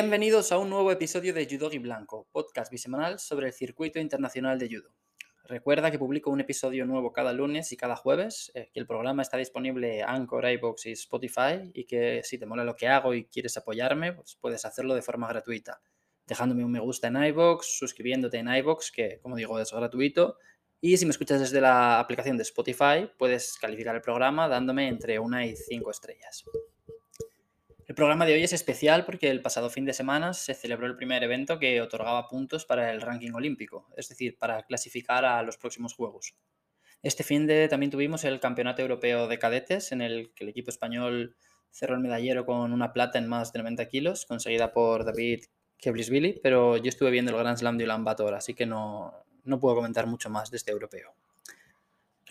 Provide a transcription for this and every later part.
Bienvenidos a un nuevo episodio de Judogi Blanco, podcast bisemanal sobre el circuito internacional de judo. Recuerda que publico un episodio nuevo cada lunes y cada jueves, eh, que el programa está disponible en Anchor, iBox y Spotify y que si te mola lo que hago y quieres apoyarme, pues puedes hacerlo de forma gratuita, dejándome un me gusta en iBox, suscribiéndote en iBox, que como digo es gratuito, y si me escuchas desde la aplicación de Spotify, puedes calificar el programa dándome entre una y cinco estrellas. El programa de hoy es especial porque el pasado fin de semana se celebró el primer evento que otorgaba puntos para el ranking olímpico, es decir, para clasificar a los próximos Juegos. Este fin de también tuvimos el Campeonato Europeo de Cadetes, en el que el equipo español cerró el medallero con una plata en más de 90 kilos, conseguida por David Keblisvili, pero yo estuve viendo el Grand Slam de Ulan Bator, así que no, no puedo comentar mucho más de este europeo.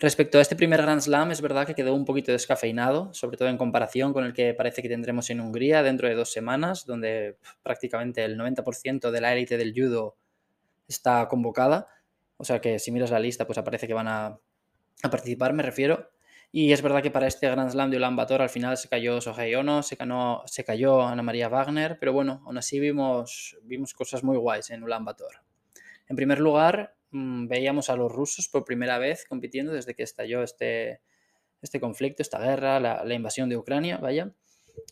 Respecto a este primer Grand Slam, es verdad que quedó un poquito descafeinado, sobre todo en comparación con el que parece que tendremos en Hungría dentro de dos semanas, donde prácticamente el 90% de la élite del judo está convocada. O sea que si miras la lista, pues aparece que van a, participar, me refiero. Y es verdad que para este Grand Slam de Ulan Bator al final se cayó Sohei Ono, se, se cayó Ana María Wagner, pero bueno, aún así vimos, vimos cosas muy guays en Ulan Bator. En primer lugar, Mm, veíamos a los rusos por primera vez compitiendo desde que estalló este, este conflicto, esta guerra, la, invasión de Ucrania, vaya,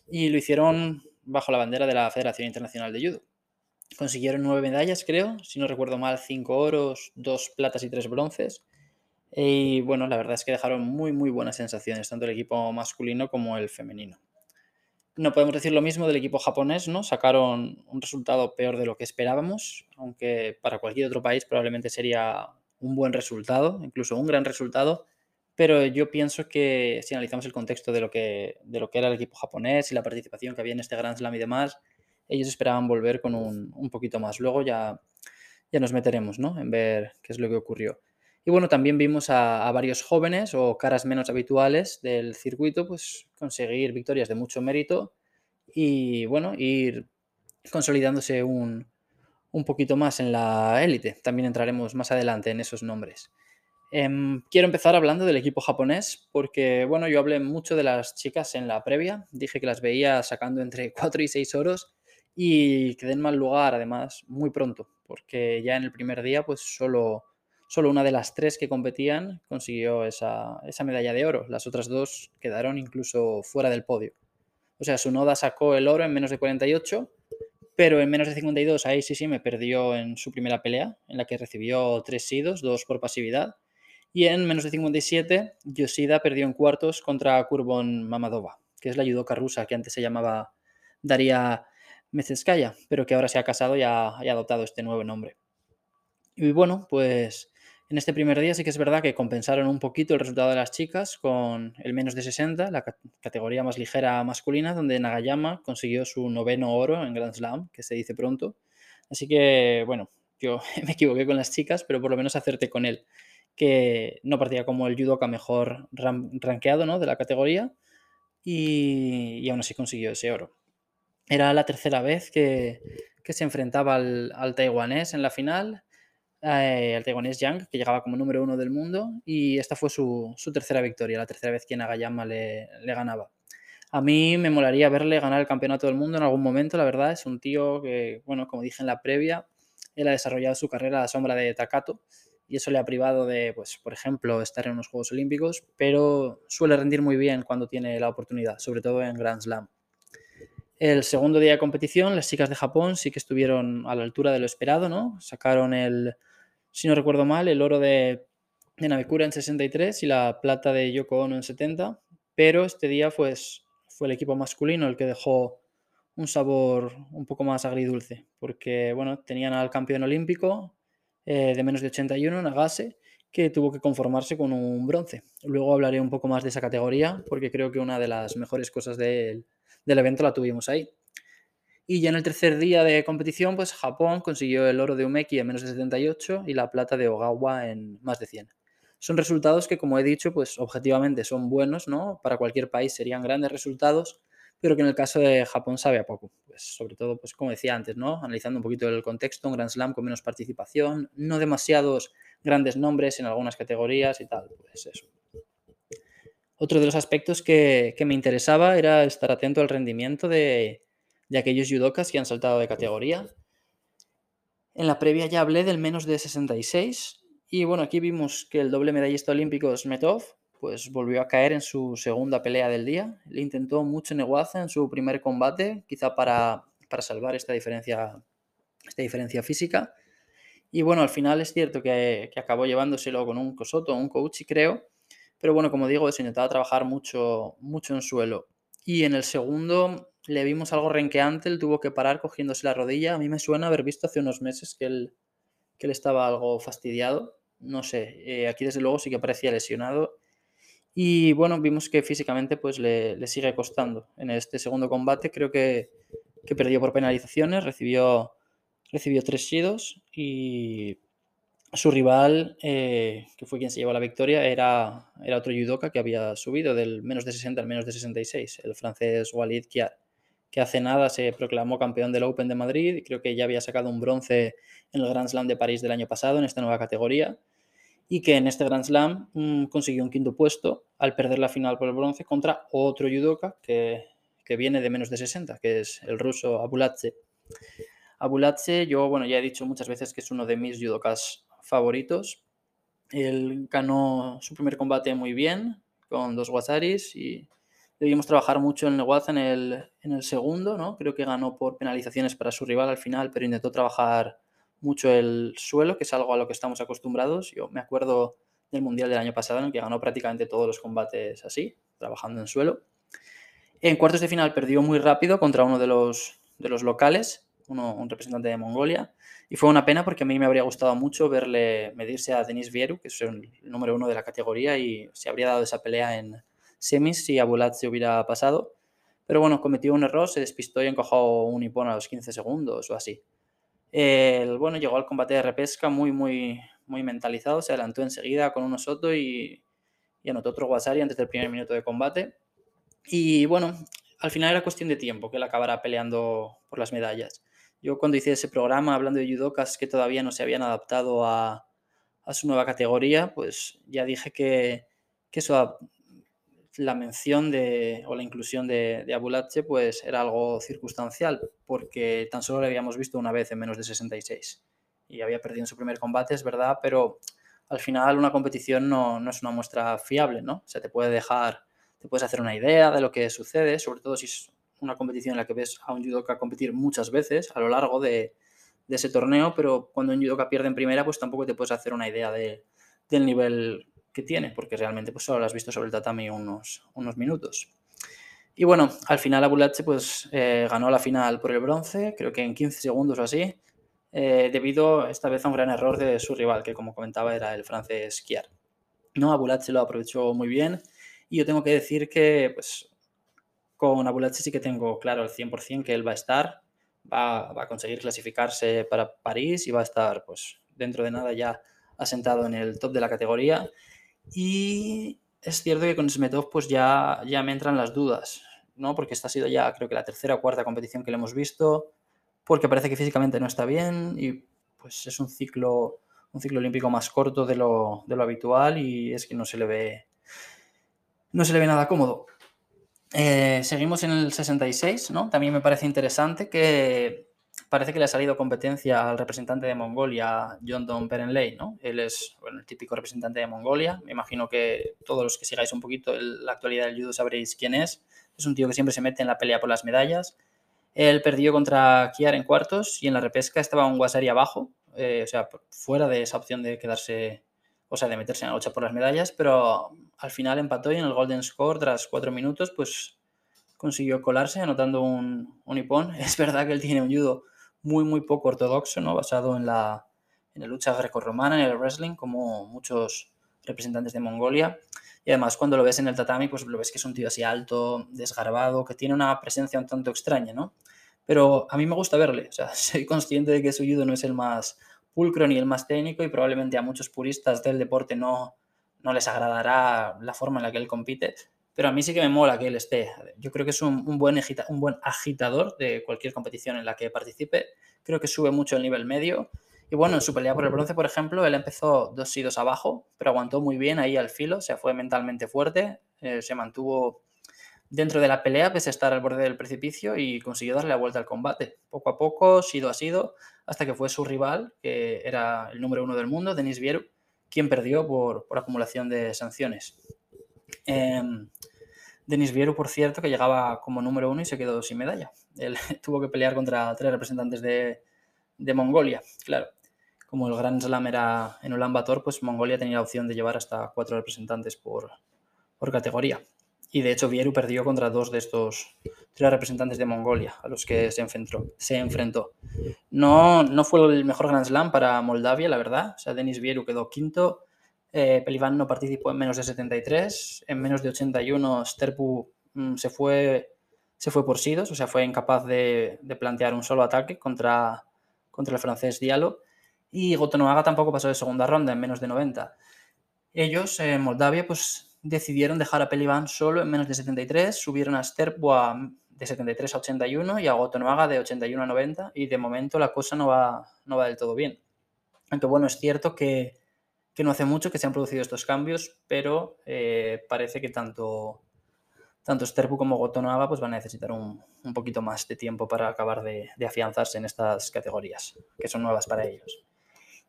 y lo hicieron bajo la bandera de la Federación Internacional de Judo. Consiguieron nueve medallas, creo, si no recuerdo mal, cinco oros, dos platas y tres bronces. Y bueno, la verdad es que dejaron muy, muy buenas sensaciones, tanto el equipo masculino como el femenino. No podemos decir lo mismo del equipo japonés, ¿no? Sacaron un resultado peor de lo que esperábamos, aunque para cualquier otro país probablemente sería un buen resultado, incluso un gran resultado, pero yo pienso que si analizamos el contexto de lo que, de lo que era el equipo japonés y la participación que había en este Grand Slam y demás, ellos esperaban volver con un, un poquito más. Luego ya, ya nos meteremos ¿no? en ver qué es lo que ocurrió. Y bueno, también vimos a, varios jóvenes o caras menos habituales del circuito, pues conseguir victorias de mucho mérito y bueno, ir consolidándose un, poquito más en la élite. También entraremos más adelante en esos nombres. Em, quiero empezar hablando del equipo japonés porque, bueno, yo hablé mucho de las chicas en la previa, dije que las veía sacando entre 4 y 6 oros y quedé en mal lugar, además, muy pronto, porque ya en el primer día, pues solo Solo una de las tres que competían consiguió esa, medalla de oro. Las otras dos quedaron incluso fuera del podio. O sea, su noda sacó el oro en menos de 48, pero en menos de 52 ahí sí sí me perdió en su primera pelea, en la que recibió tres sidos, dos por pasividad. Y en menos de 57, Yoshida perdió en cuartos contra Kurbon Mamadova, que es la judoka rusa que antes se llamaba Daria Mezeskaya, pero que ahora se ha casado y ha adoptado este nuevo nombre. Y bueno, pues en este primer día sí que es verdad que compensaron un poquito el resultado de las chicas con el menos de 60, la categoría más ligera masculina, donde Nagayama consiguió su noveno oro en Grand Slam, que se dice pronto. Así que, bueno, yo me equivoqué con las chicas, pero por lo menos acerté con él, que no partía como el judoka mejor rankeado ¿no? de la categoría y, aún así consiguió ese oro. Era la tercera vez que, se enfrentaba al taiwanés en la final eh, el taiwanés Yang, que llegaba como número uno del mundo, y esta fue su, tercera victoria, la tercera vez que Nagayama le, le, ganaba. A mí me molaría verle ganar el campeonato del mundo en algún momento, la verdad, es un tío que, bueno, como dije en la previa, él ha desarrollado su carrera a la sombra de Takato, y eso le ha privado de, pues, por ejemplo, estar en unos Juegos Olímpicos, pero suele rendir muy bien cuando tiene la oportunidad, sobre todo en Grand Slam. El segundo día de competición, las chicas de Japón sí que estuvieron a la altura de lo esperado, ¿no? Sacaron el, si no recuerdo mal, el oro de, de en 63 y la plata de Yoko Ono en 70, pero este día pues, fue el equipo masculino el que dejó un sabor un poco más agridulce, porque bueno, tenían al campeón olímpico eh, de menos de 81, Nagase, que tuvo que conformarse con un bronce. Luego hablaré un poco más de esa categoría, porque creo que una de las mejores cosas del evento la tuvimos ahí. Y ya en el tercer día de competición, pues Japón consiguió el oro de Umeki en menos de 78 y la plata de Ogawa en más de 100. Son resultados que, como he dicho, pues objetivamente son buenos, ¿no? Para cualquier país serían grandes resultados, pero que en el caso de Japón sabe a poco. Pues sobre todo, pues como decía antes, ¿no? Analizando un poquito el contexto, un Grand Slam con menos participación, no demasiados grandes nombres en algunas categorías y tal, pues eso. Otro de los aspectos que, que me interesaba era estar atento al rendimiento de, de aquellos judokas que han saltado de categoría. En la previa ya hablé del menos de 66 y bueno, aquí vimos que el doble medallista olímpico Smetov pues volvió a caer en su segunda pelea del día. Le intentó mucho Neguaza en su primer combate, quizá para, para salvar esta diferencia, esta diferencia física. Y bueno, al final es cierto que, que acabó llevándoselo con un cosoto, un coach, creo. Pero bueno, como digo, se intentaba trabajar mucho, mucho en suelo. Y en el segundo le vimos algo renqueante, él tuvo que parar cogiéndose la rodilla. A mí me suena haber visto hace unos meses que él, que estaba algo fastidiado. No sé, eh, aquí desde luego sí que parecía lesionado. Y bueno, vimos que físicamente pues le, le sigue costando. En este segundo combate creo que, que perdió por penalizaciones, recibió, recibió tres shidos y su rival, eh, que fue quien se llevó la victoria, era, era otro judoka que había subido del menos de 60 al menos de 66, el francés Walid Kiar que hace nada se proclamó campeón del Open de Madrid creo que ya había sacado un bronce en el Grand Slam de París del año pasado en esta nueva categoría y que en este Grand Slam mmm, consiguió un quinto puesto al perder la final por el bronce contra otro judoka que, que viene de menos de 60, que es el ruso Abulatse. Abulatse, yo bueno, ya he dicho muchas veces que es uno de mis judokas favoritos. Él ganó su primer combate muy bien con dos wasaris y debimos trabajar mucho en Neguaza en el, en el segundo, ¿no? Creo que ganó por penalizaciones para su rival al final, pero intentó trabajar mucho el suelo, que es algo a lo que estamos acostumbrados. Yo me acuerdo del Mundial del año pasado en el que ganó prácticamente todos los combates así, trabajando en suelo. En cuartos de final perdió muy rápido contra uno de los, de los locales, uno, un representante de Mongolia, y fue una pena porque a mí me habría gustado mucho verle medirse a Denis Vieru, que es el número uno de la categoría, y se habría dado esa pelea en, semis si Abulat se hubiera pasado. Pero bueno, cometió un error, se despistó y encojó un hipón a los 15 segundos o así. El, bueno, llegó al combate de repesca muy, muy, muy mentalizado, se adelantó enseguida con uno Soto y, y anotó otro Wasari antes del primer minuto de combate. Y bueno, al final era cuestión de tiempo que él acabara peleando por las medallas. Yo cuando hice ese programa hablando de judokas que todavía no se habían adaptado a, a su nueva categoría, pues ya dije que, que eso la mención de, o la inclusión de, de Abulache pues era algo circunstancial, porque tan solo le habíamos visto una vez en menos de 66 y había perdido en su primer combate, es verdad, pero al final una competición no, no, es una muestra fiable, ¿no? O sea, te puede dejar, te puedes hacer una idea de lo que sucede, sobre todo si es una competición en la que ves a un judoka competir muchas veces a lo largo de, de ese torneo, pero cuando un judoka pierde en primera, pues tampoco te puedes hacer una idea de, del nivel que tiene, porque realmente pues solo lo has visto sobre el tatami unos, unos minutos. Y bueno, al final Abulache pues eh, ganó la final por el bronce, creo que en 15 segundos o así, eh, debido esta vez a un gran error de su rival, que como comentaba era el francés Kiar. No, Abulache lo aprovechó muy bien y yo tengo que decir que pues con Abulache sí que tengo claro al 100% que él va a estar, va, va a conseguir clasificarse para París y va a estar pues dentro de nada ya asentado en el top de la categoría y es cierto que con Smetov pues ya, ya me entran las dudas, ¿no? Porque esta ha sido ya creo que la tercera o cuarta competición que le hemos visto, porque parece que físicamente no está bien y pues es un ciclo, un ciclo olímpico más corto de lo, de lo habitual y es que no se le ve, no se le ve nada cómodo. Eh, seguimos en el 66, ¿no? También me parece interesante que parece que le ha salido competencia al representante de Mongolia, John Don Perenley, ¿no? Él es bueno, el típico representante de Mongolia. Me imagino que todos los que sigáis un poquito el, la actualidad del judo sabréis quién es. Es un tío que siempre se mete en la pelea por las medallas. Él perdió contra Kiar en cuartos y en la repesca estaba un Wasari abajo, eh, o sea, fuera de esa opción de quedarse, o sea, de meterse en la lucha por las medallas, pero al final empató y en el Golden Score, tras cuatro minutos, pues consiguió colarse anotando un, un hipón. Es verdad que él tiene un judo muy, muy poco ortodoxo, ¿no? basado en la, en la lucha grecorromana, en el wrestling, como muchos representantes de Mongolia. Y además, cuando lo ves en el tatami, pues lo ves que es un tío así alto, desgarbado, que tiene una presencia un tanto extraña, ¿no? Pero a mí me gusta verle, o sea, soy consciente de que su judo no es el más pulcro ni el más técnico y probablemente a muchos puristas del deporte no, no les agradará la forma en la que él compite, pero a mí sí que me mola que él esté. Yo creo que es un, buen, agitador de cualquier competición en la que participe. Creo que sube mucho el nivel medio. Y bueno, en su pelea por el bronce, por ejemplo, él empezó dos sidos abajo, pero aguantó muy bien ahí al filo, o sea, fue mentalmente fuerte, eh, se mantuvo dentro de la pelea, pese a estar al borde del precipicio, y consiguió darle la vuelta al combate. Poco a poco, sido a sido, hasta que fue su rival, que era el número uno del mundo, Denis Vieru, quien perdió por, acumulación de sanciones. Em, Denis Vieru, por cierto, que llegaba como número uno y se quedó sin medalla. Él tuvo que pelear contra tres representantes de, Mongolia, claro. Como el Gran Slam era en Ulan Bator, pues Mongolia tenía la opción de llevar hasta cuatro representantes por, categoría. Y de hecho Vieru perdió contra dos de estos tres representantes de Mongolia a los que se enfrentó. Se enfrentó. No, no fue el mejor Grand Slam para Moldavia, la verdad. O sea, Denis Vieru quedó quinto. Eh, no participó en menos de 73. En menos de 81 Sterpu mm, se, fue, se fue por sidos, o sea, fue incapaz de, plantear un solo ataque contra, contra el francés Diallo. Y Gotonoaga tampoco pasó de segunda ronda en menos de 90. Ellos, en Moldavia, pues decidieron dejar a Pelivan solo en menos de 73, subieron a Sterbo de 73 a 81 y a Gotonoaga de 81 a 90 y de momento la cosa no va, no va del todo bien. Aunque bueno, es cierto que, no hace mucho que se han producido estos cambios, pero eh, parece que tanto, tanto Sterbu como Gotonoaga pues van a necesitar un, poquito más de tiempo para acabar de, afianzarse en estas categorías, que son nuevas para ellos.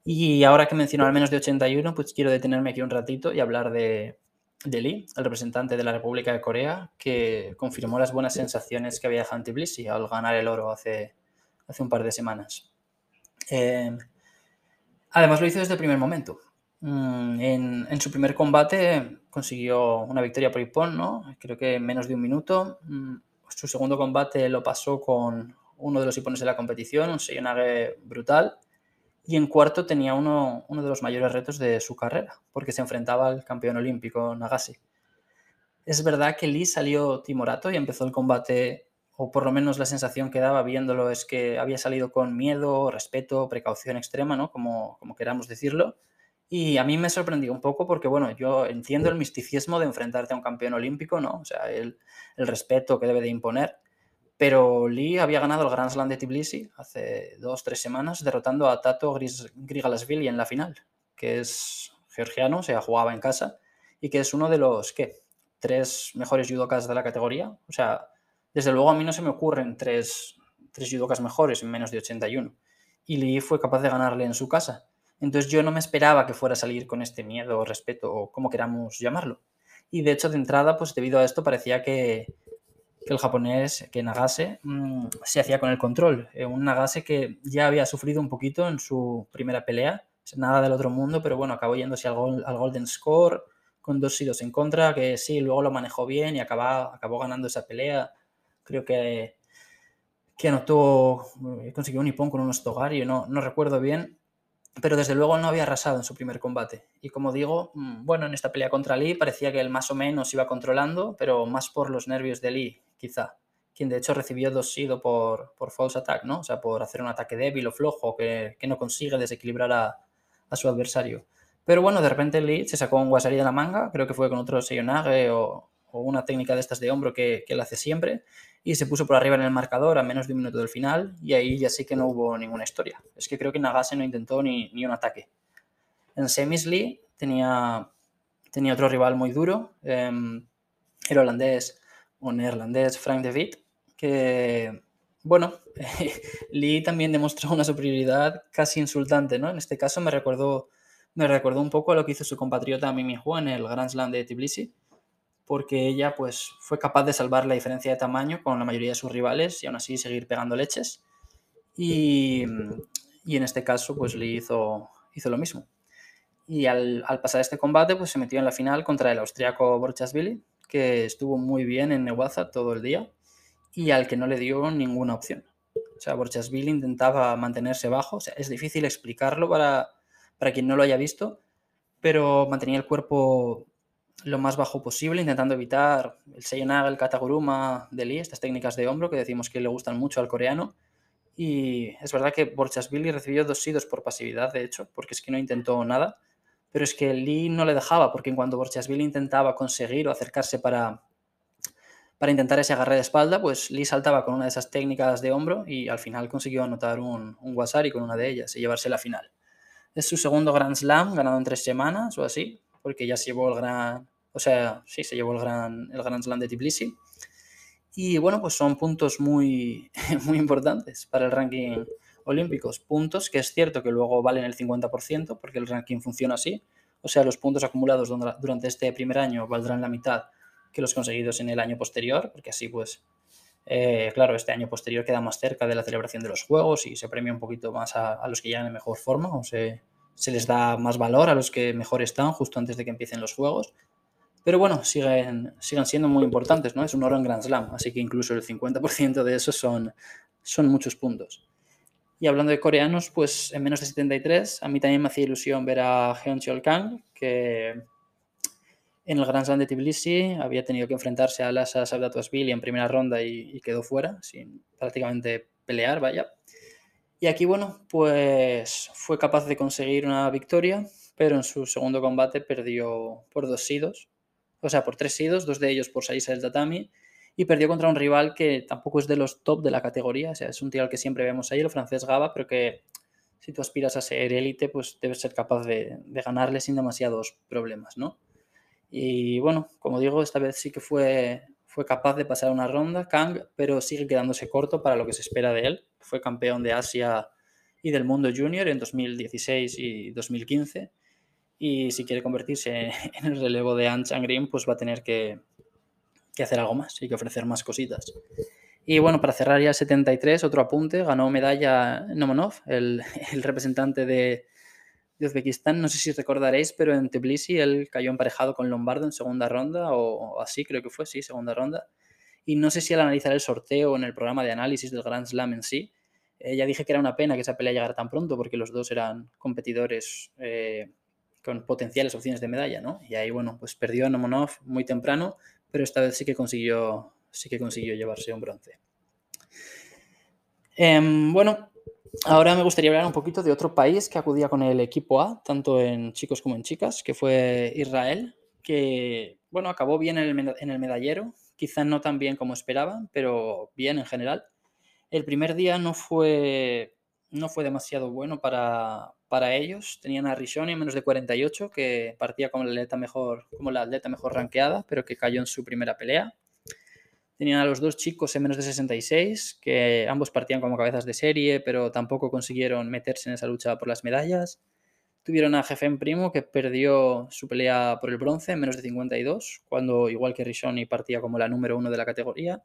Y ahora que menciono al menos de 81, pues quiero detenerme aquí un ratito y hablar de, Lee, el representante de la República de Corea, que confirmó las buenas sensaciones que había dejado en Tbilisi al ganar el oro hace, hace un par de semanas. Em, además lo hizo desde el primer momento. Mm, en, su primer combate consiguió una victoria por Ippon, ¿no? creo que en menos de un minuto. Mm, su segundo combate lo pasó con uno de los Ippones de la competición, un Seiyonage brutal. Y en cuarto tenía uno, uno de los mayores retos de su carrera, porque se enfrentaba al campeón olímpico Nagase. Es verdad que Lee salió timorato y empezó el combate, o por lo menos la sensación que daba viéndolo es que había salido con miedo, respeto, precaución extrema, ¿no? Como, como queramos decirlo. Y a mí me sorprendió un poco porque, bueno, yo entiendo el misticismo de enfrentarte a un campeón olímpico, ¿no? O sea, el, el respeto que debe de imponer pero Lee había ganado el Grand Slam de Tbilisi hace dos, tres semanas, derrotando a Tato Grigalasvili en la final, que es georgiano, o sea, jugaba en casa, y que es uno de los, ¿qué? Tres mejores judokas de la categoría. O sea, desde luego a mí no se me ocurren tres, tres judokas mejores en menos de 81. Y Lee fue capaz de ganarle en su casa. Entonces yo no me esperaba que fuera a salir con este miedo o respeto, o como queramos llamarlo. Y de hecho, de entrada, pues debido a esto parecía que, el japonés, que Nagase, mm, se hacía con el control. Eh, un Nagase que ya había sufrido un poquito en su primera pelea, nada del otro mundo, pero bueno, acabó yéndose al, Golden Score con dos sidos en contra, que sí, luego lo manejó bien y acabó, acabó ganando esa pelea. Creo que, que anotó, eh, consiguió un nipón con un Ostogario, no, no recuerdo bien, pero desde luego no había arrasado en su primer combate. Y como digo, mm, bueno, en esta pelea contra Lee parecía que él más o menos iba controlando, pero más por los nervios de Lee quizá, quien de hecho recibió dos sido por, por false attack, ¿no? O sea, por hacer un ataque débil o flojo que, que no consigue desequilibrar a, a, su adversario. Pero bueno, de repente Lee se sacó un Wasari de la manga, creo que fue con otro Seiyonage o, o una técnica de estas de hombro que, que él hace siempre, y se puso por arriba en el marcador a menos de un minuto del final, y ahí ya sí que no hubo ninguna historia. Es que creo que Nagase no intentó ni, ni un ataque. En semis Lee tenía, tenía otro rival muy duro, eh, el holandés un neerlandés, Frank de que, bueno, Lee también demostró una superioridad casi insultante, ¿no? En este caso me recordó, me recordó un poco a lo que hizo su compatriota Mimi Hua en el Grand Slam de Tbilisi, porque ella pues fue capaz de salvar la diferencia de tamaño con la mayoría de sus rivales y aún así seguir pegando leches. Y, y en este caso pues Lee hizo, hizo lo mismo. Y al, al, pasar este combate pues se metió en la final contra el austriaco Borchasvili, que estuvo muy bien en Newaza todo el día y al que no le dio ninguna opción. O sea, Borchasvili intentaba mantenerse bajo, o sea, es difícil explicarlo para, para quien no lo haya visto, pero mantenía el cuerpo lo más bajo posible, intentando evitar el Seiyonaga, el Kataguruma de Lee, estas técnicas de hombro que decimos que le gustan mucho al coreano. Y es verdad que Borchasvili recibió dos sidos por pasividad, de hecho, porque es que no intentó nada pero es que Lee no le dejaba, porque en cuanto Borchasvili intentaba conseguir o acercarse para, para intentar ese agarre de espalda, pues Lee saltaba con una de esas técnicas de hombro y al final consiguió anotar un, un Wasari con una de ellas y llevarse la final. Es su segundo Grand Slam, ganado en tres semanas o así, porque ya se llevó el gran, o sea, sí, se llevó el gran, el Grand Slam de Tbilisi. Y bueno, pues son puntos muy, muy importantes para el ranking olímpicos. Puntos que es cierto que luego valen el 50%, porque el ranking funciona así. O sea, los puntos acumulados durante este primer año valdrán la mitad que los conseguidos en el año posterior, porque así pues, eh, claro, este año posterior queda más cerca de la celebración de los Juegos y se premia un poquito más a, los que llegan en mejor forma, o se, se les da más valor a los que mejor están justo antes de que empiecen los Juegos. Pero bueno, siguen, siguen siendo muy importantes, ¿no? Es un oro en Grand Slam, así que incluso el 50% de eso son, son muchos puntos. Y hablando de coreanos, pues en menos de 73, a mí también me hacía ilusión ver a Cheol Kang, que en el Grand Slam de Tbilisi había tenido que enfrentarse a Lhasa Sabdatuasvili en primera ronda y, y, quedó fuera, sin prácticamente pelear, vaya. Y aquí, bueno, pues fue capaz de conseguir una victoria, pero en su segundo combate perdió por dos sidos, o sea, por tres sidos, dos de ellos por salirse del tatami, y perdió contra un rival que tampoco es de los top de la categoría, o sea, es un tío al que siempre vemos ahí, el francés Gaba, pero que si tú aspiras a ser élite, pues debes ser capaz de, de ganarle sin demasiados problemas, ¿no? Y bueno, como digo, esta vez sí que fue, fue capaz de pasar una ronda, Kang, pero sigue quedándose corto para lo que se espera de él. Fue campeón de Asia y del mundo junior en 2016 y 2015. Y si quiere convertirse en el relevo de An Green, pues va a tener que, que hacer algo más y que ofrecer más cositas. Y bueno, para cerrar ya el 73, otro apunte, ganó medalla Nomonov, el, el representante de, de Uzbekistán. No sé si recordaréis, pero en Tbilisi él cayó emparejado con Lombardo en segunda ronda, o, así creo que fue, sí, segunda ronda. Y no sé si al analizar el sorteo en el programa de análisis del Grand Slam en sí, eh, ya dije que era una pena que esa pelea llegara tan pronto, porque los dos eran competidores eh, con potenciales opciones de medalla, ¿no? Y ahí, bueno, pues perdió a Nomonov muy temprano, pero esta vez sí que consiguió, sí que consiguió llevarse un bronce. Em, bueno, Ahora me gustaría hablar un poquito de otro país que acudía con el equipo A, tanto en chicos como en chicas, que fue Israel, que bueno, acabó bien en el, medallero, quizá no tan bien como esperaban, pero bien en general. El primer día no fue, no fue demasiado bueno para, para ellos. Tenían a Rishoni en menos de 48, que partía como la atleta mejor, como la atleta mejor rankeada, pero que cayó en su primera pelea. Tenían a los dos chicos en menos de 66, que ambos partían como cabezas de serie, pero tampoco consiguieron meterse en esa lucha por las medallas. Tuvieron a Jefen Primo, que perdió su pelea por el bronce en menos de 52, cuando igual que Rishoni partía como la número uno de la categoría.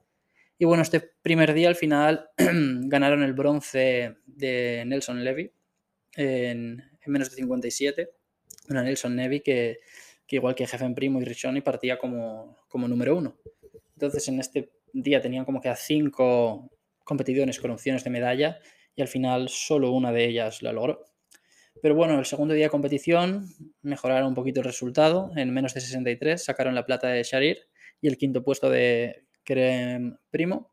Y bueno, este primer día al final ganaron el bronce de Nelson Levy en, menos de 57. Una Nelson Levy que, que igual que Jefen Primo y Rishoni partía como, como número uno. Entonces en este día tenían como que a cinco competidores con opciones de medalla y al final solo una de ellas la logró. Pero bueno, el segundo día de competición mejoraron un poquito el resultado. En menos de 63 sacaron la plata de Sharir y el quinto puesto de Kerem Primo.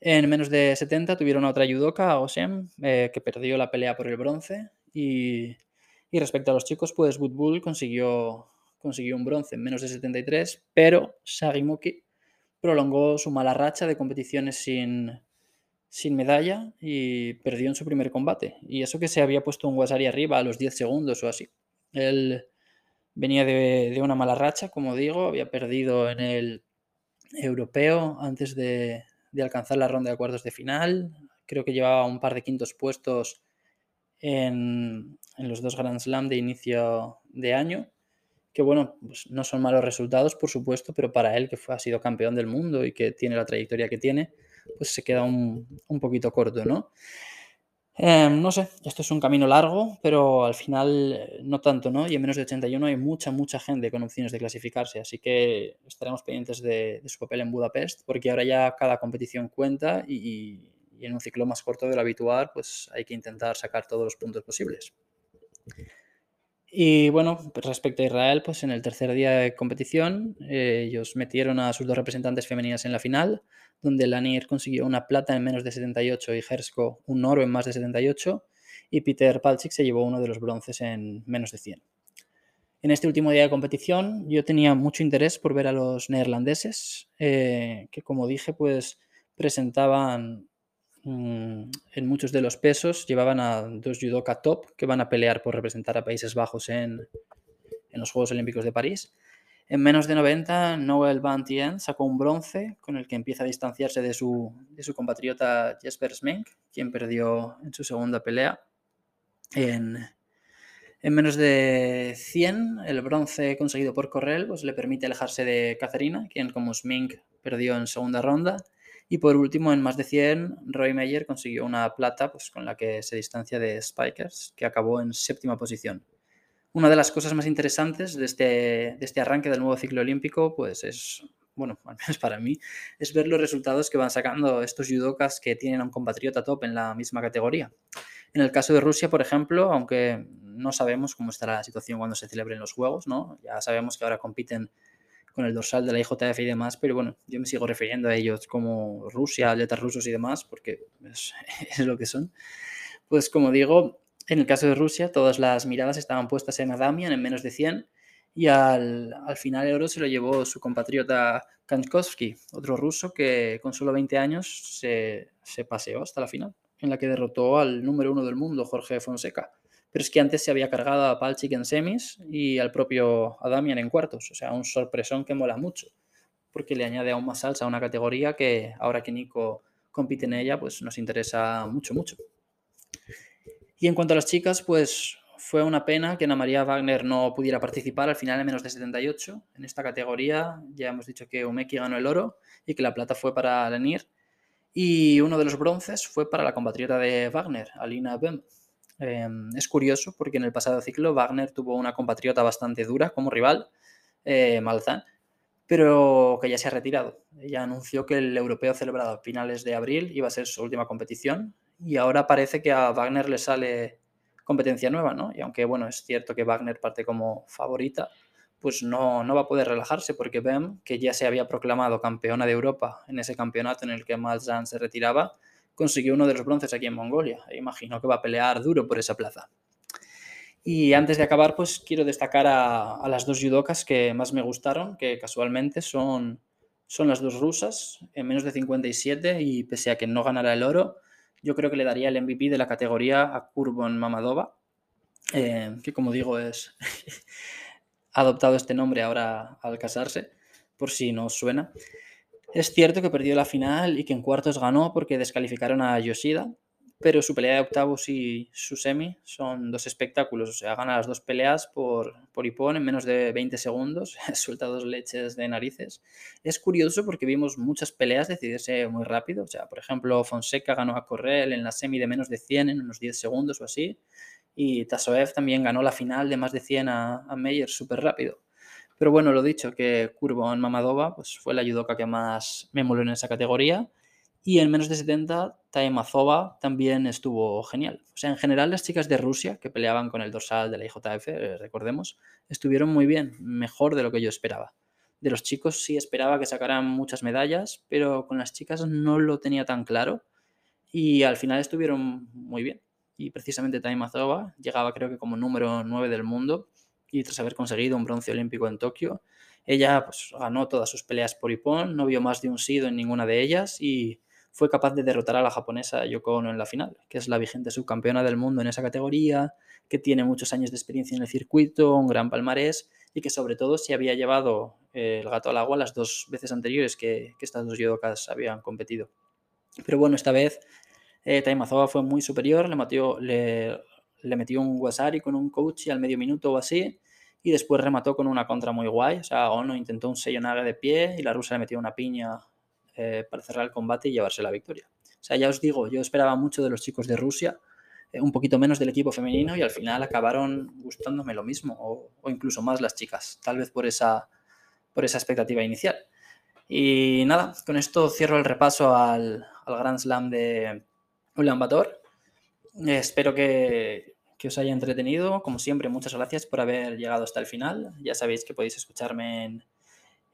En menos de 70 tuvieron a otra judoka, Osem, eh, que perdió la pelea por el bronce. Y, respecto a los chicos, pues Woodbull consiguió, consiguió un bronce en menos de 73, pero Sagimuki prolongó su mala racha de competiciones sin, sin medalla y perdió en su primer combate. Y eso que se había puesto un Wasari arriba a los 10 segundos o así. Él venía de, una mala racha, como digo, había perdido en el europeo antes de, de, alcanzar la ronda de cuartos de final. Creo que llevaba un par de quintos puestos en, en los dos Grand Slam de inicio de año que bueno, pues no son malos resultados, por supuesto, pero para él, que fue, ha sido campeón del mundo y que tiene la trayectoria que tiene, pues se queda un, poquito corto, ¿no? Em, no sé, esto es un camino largo, pero al final eh, no tanto, ¿no? Y en menos de 81 hay mucha, mucha gente con opciones de clasificarse, así que estaremos pendientes de, su papel en Budapest, porque ahora ya cada competición cuenta y, y en un ciclo más corto de lo habitual, pues hay que intentar sacar todos los puntos posibles. Y bueno, pues respecto a Israel, pues en el tercer día de competición, eh, ellos metieron a sus dos representantes femeninas en la final, donde Lanier consiguió una plata en menos de 78 y Hersko un oro en más de 78, y Peter Palchik se llevó uno de los bronces en menos de 100. En este último día de competición, yo tenía mucho interés por ver a los neerlandeses, eh, que como dije, pues presentaban en muchos de los pesos llevaban a dos judoka top que van a pelear por representar a Países Bajos en, en los Juegos Olímpicos de París. En menos de 90, Noel Van Tien sacó un bronce con el que empieza a distanciarse de su, de su compatriota Jesper Smink, quien perdió en su segunda pelea. En, en menos de 100, el bronce conseguido por Correll pues, le permite alejarse de Katharina, quien como Smink perdió en segunda ronda. Y por último, en más de 100, Roy Meyer consiguió una plata pues, con la que se distancia de Spikers, que acabó en séptima posición. Una de las cosas más interesantes de este, de este arranque del nuevo ciclo olímpico, pues es, bueno, al menos para mí, es ver los resultados que van sacando estos judokas que tienen a un compatriota top en la misma categoría. En el caso de Rusia, por ejemplo, aunque no sabemos cómo estará la situación cuando se celebren los Juegos, ¿no? Ya sabemos que ahora compiten con el dorsal de la IJF y demás, pero bueno, yo me sigo refiriendo a ellos como Rusia, atletas rusos y demás, porque es, es lo que son. Pues como digo, en el caso de Rusia, todas las miradas estaban puestas en Adamian en menos de 100 y al, final el oro se lo llevó su compatriota Kankowski, otro ruso que con solo 20 años se, se paseó hasta la final, en la que derrotó al número uno del mundo, Jorge Fonseca. Pero es que antes se había cargado a Palchik en semis y al propio Adamian en cuartos. O sea, un sorpresón que mola mucho, porque le añade aún más salsa a una categoría que ahora que Nico compite en ella, pues nos interesa mucho, mucho. Y en cuanto a las chicas, pues fue una pena que Ana María Wagner no pudiera participar al final en menos de 78. En esta categoría ya hemos dicho que Umeki ganó el oro y que la plata fue para Lenir. Y uno de los bronces fue para la compatriota de Wagner, Alina Bem. Em, es curioso porque en el pasado ciclo Wagner tuvo una compatriota bastante dura como rival, eh, pero que ya se ha retirado. Ella anunció que el europeo celebrado a finales de abril iba a ser su última competición y ahora parece que a Wagner le sale competencia nueva, ¿no? Y aunque, bueno, es cierto que Wagner parte como favorita, pues no, no va a poder relajarse porque Bem, que ya se había proclamado campeona de Europa en ese campeonato en el que Malzahn se retiraba, consiguió uno de los bronces aquí en Mongolia. Imagino que va a pelear duro por esa plaza. Y antes de acabar, pues quiero destacar a, las dos judokas que más me gustaron, que casualmente son, son las dos rusas, en menos de 57, y pese a que no ganara el oro, yo creo que le daría el MVP de la categoría a Kurbon Mamadova, eh, que como digo es ha adoptado este nombre ahora al casarse, por si no os suena. Es cierto que perdió la final y que en cuartos ganó porque descalificaron a Yoshida, pero su pelea de octavos y su semi son dos espectáculos. O sea, gana las dos peleas por, por Ipón en menos de 20 segundos, suelta dos leches de narices. Es curioso porque vimos muchas peleas decidirse muy rápido. O sea, por ejemplo, Fonseca ganó a Correll en la semi de menos de 100 en unos 10 segundos o así. Y Tasoev también ganó la final de más de 100 a, a Meyer súper rápido. Pero bueno, lo dicho, que Kurbon Mamadova pues, fue la judoka que más me moló en esa categoría y en menos de 70, Taimazova también estuvo genial. O sea, en general las chicas de Rusia que peleaban con el dorsal de la IJF, eh, recordemos, estuvieron muy bien, mejor de lo que yo esperaba. De los chicos sí esperaba que sacaran muchas medallas, pero con las chicas no lo tenía tan claro y al final estuvieron muy bien. Y precisamente Taimazova llegaba creo que como número 9 del mundo y tras haber conseguido un bronce olímpico en Tokio, ella pues, ganó todas sus peleas por Ipón, no vio más de un sido en ninguna de ellas y fue capaz de derrotar a la japonesa Yoko Ono en la final, que es la vigente subcampeona del mundo en esa categoría, que tiene muchos años de experiencia en el circuito, un gran palmarés y que sobre todo se había llevado eh, el gato al agua las dos veces anteriores que, estas dos yodokas habían competido. Pero bueno, esta vez eh, Taimazova fue muy superior, le metió, le, le metió un wasari con un coach al medio minuto o así, y después remató con una contra muy guay. O sea, Ono intentó un sello de pie y la rusa le metió una piña eh, para cerrar el combate y llevarse la victoria. O sea, ya os digo, yo esperaba mucho de los chicos de Rusia, eh, un poquito menos del equipo femenino y al final acabaron gustándome lo mismo o, incluso más las chicas, tal vez por esa, por esa expectativa inicial. Y nada, con esto cierro el repaso al, al Grand Slam de Ulaanbaatar. Espero que, que os haya entretenido. Como siempre, muchas gracias por haber llegado hasta el final. Ya sabéis que podéis escucharme en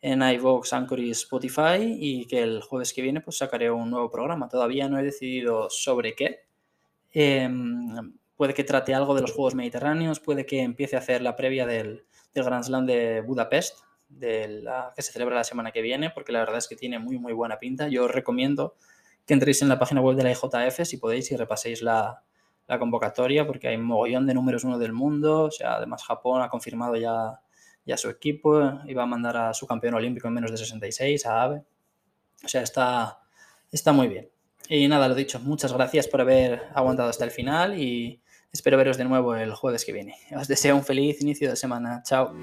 en iVoox, Anchor y Spotify y que el jueves que viene pues sacaré un nuevo programa. Todavía no he decidido sobre qué. Em, puede que trate algo de los Juegos Mediterráneos, puede que empiece a hacer la previa del, del Grand Slam de Budapest, de que se celebra la semana que viene, porque la verdad es que tiene muy muy buena pinta. Yo os recomiendo que entréis en la página web de la IJF si podéis y repaséis la, la convocatoria, porque hay mogollón de números uno del mundo. O sea, además Japón ha confirmado ya y a su equipo, iba a mandar a su campeón olímpico en menos de 66, a Ave. O sea, está, está muy bien. Y nada, lo dicho, muchas gracias por haber aguantado hasta el final y espero veros de nuevo el jueves que viene. Os deseo un feliz inicio de semana. Chao.